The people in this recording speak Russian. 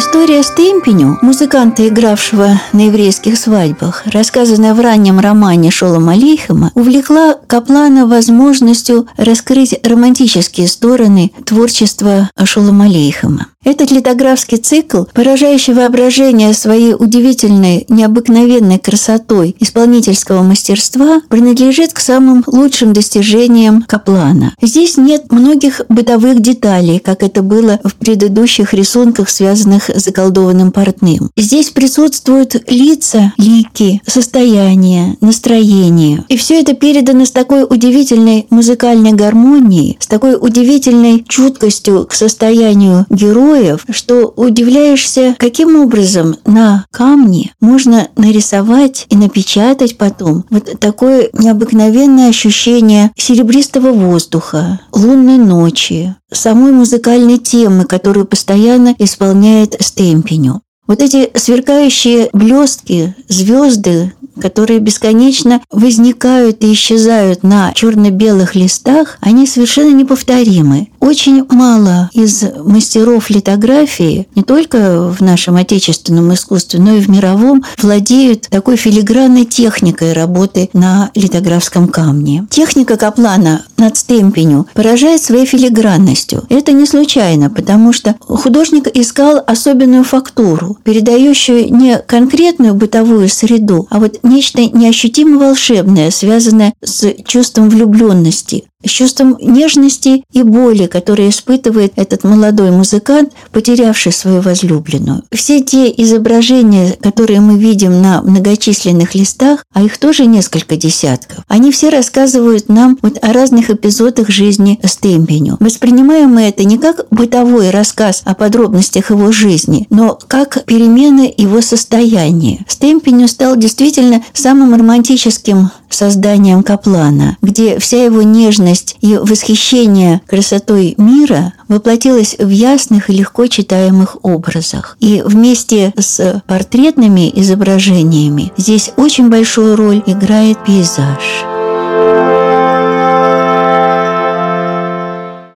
История Стемпеню, музыканта, игравшего на еврейских свадьбах, рассказанная в раннем романе Шолом Алейхема, увлекла Каплана возможностью раскрыть романтические стороны творчества Шолом Алейхема. Этот литографский цикл, поражающий воображение своей удивительной, необыкновенной красотой исполнительского мастерства, принадлежит к самым лучшим достижениям Каплана. Здесь нет многих бытовых деталей, как это было в предыдущих рисунках, связанных с заколдованным портным. Здесь присутствуют лица, лики, состояние, настроение. И все это передано с такой удивительной музыкальной гармонией, с такой удивительной чуткостью к состоянию героя, героев, что удивляешься, каким образом на камне можно нарисовать и напечатать потом вот такое необыкновенное ощущение серебристого воздуха, лунной ночи, самой музыкальной темы, которую постоянно исполняет Стемпеню. Вот эти сверкающие блестки, звезды, которые бесконечно возникают и исчезают на черно-белых листах, они совершенно неповторимы. Очень мало из мастеров литографии, не только в нашем отечественном искусстве, но и в мировом, владеют такой филигранной техникой работы на литографском камне. Техника Каплана над стемпеню поражает своей филигранностью. Это не случайно, потому что художник искал особенную фактуру, передающую не конкретную бытовую среду, а вот нечто неощутимо волшебное, связанное с чувством влюбленности, с чувством нежности и боли, которые испытывает этот молодой музыкант, потерявший свою возлюбленную. Все те изображения, которые мы видим на многочисленных листах, а их тоже несколько десятков, они все рассказывают нам вот о разных эпизодах жизни Стемпеню. Воспринимаем мы это не как бытовой рассказ о подробностях его жизни, но как перемены его состояния. Стемпеню стал действительно самым романтическим созданием Каплана, где вся его нежность и восхищение красотой мира воплотилась в ясных и легко читаемых образах. И вместе с портретными изображениями здесь очень большую роль играет пейзаж.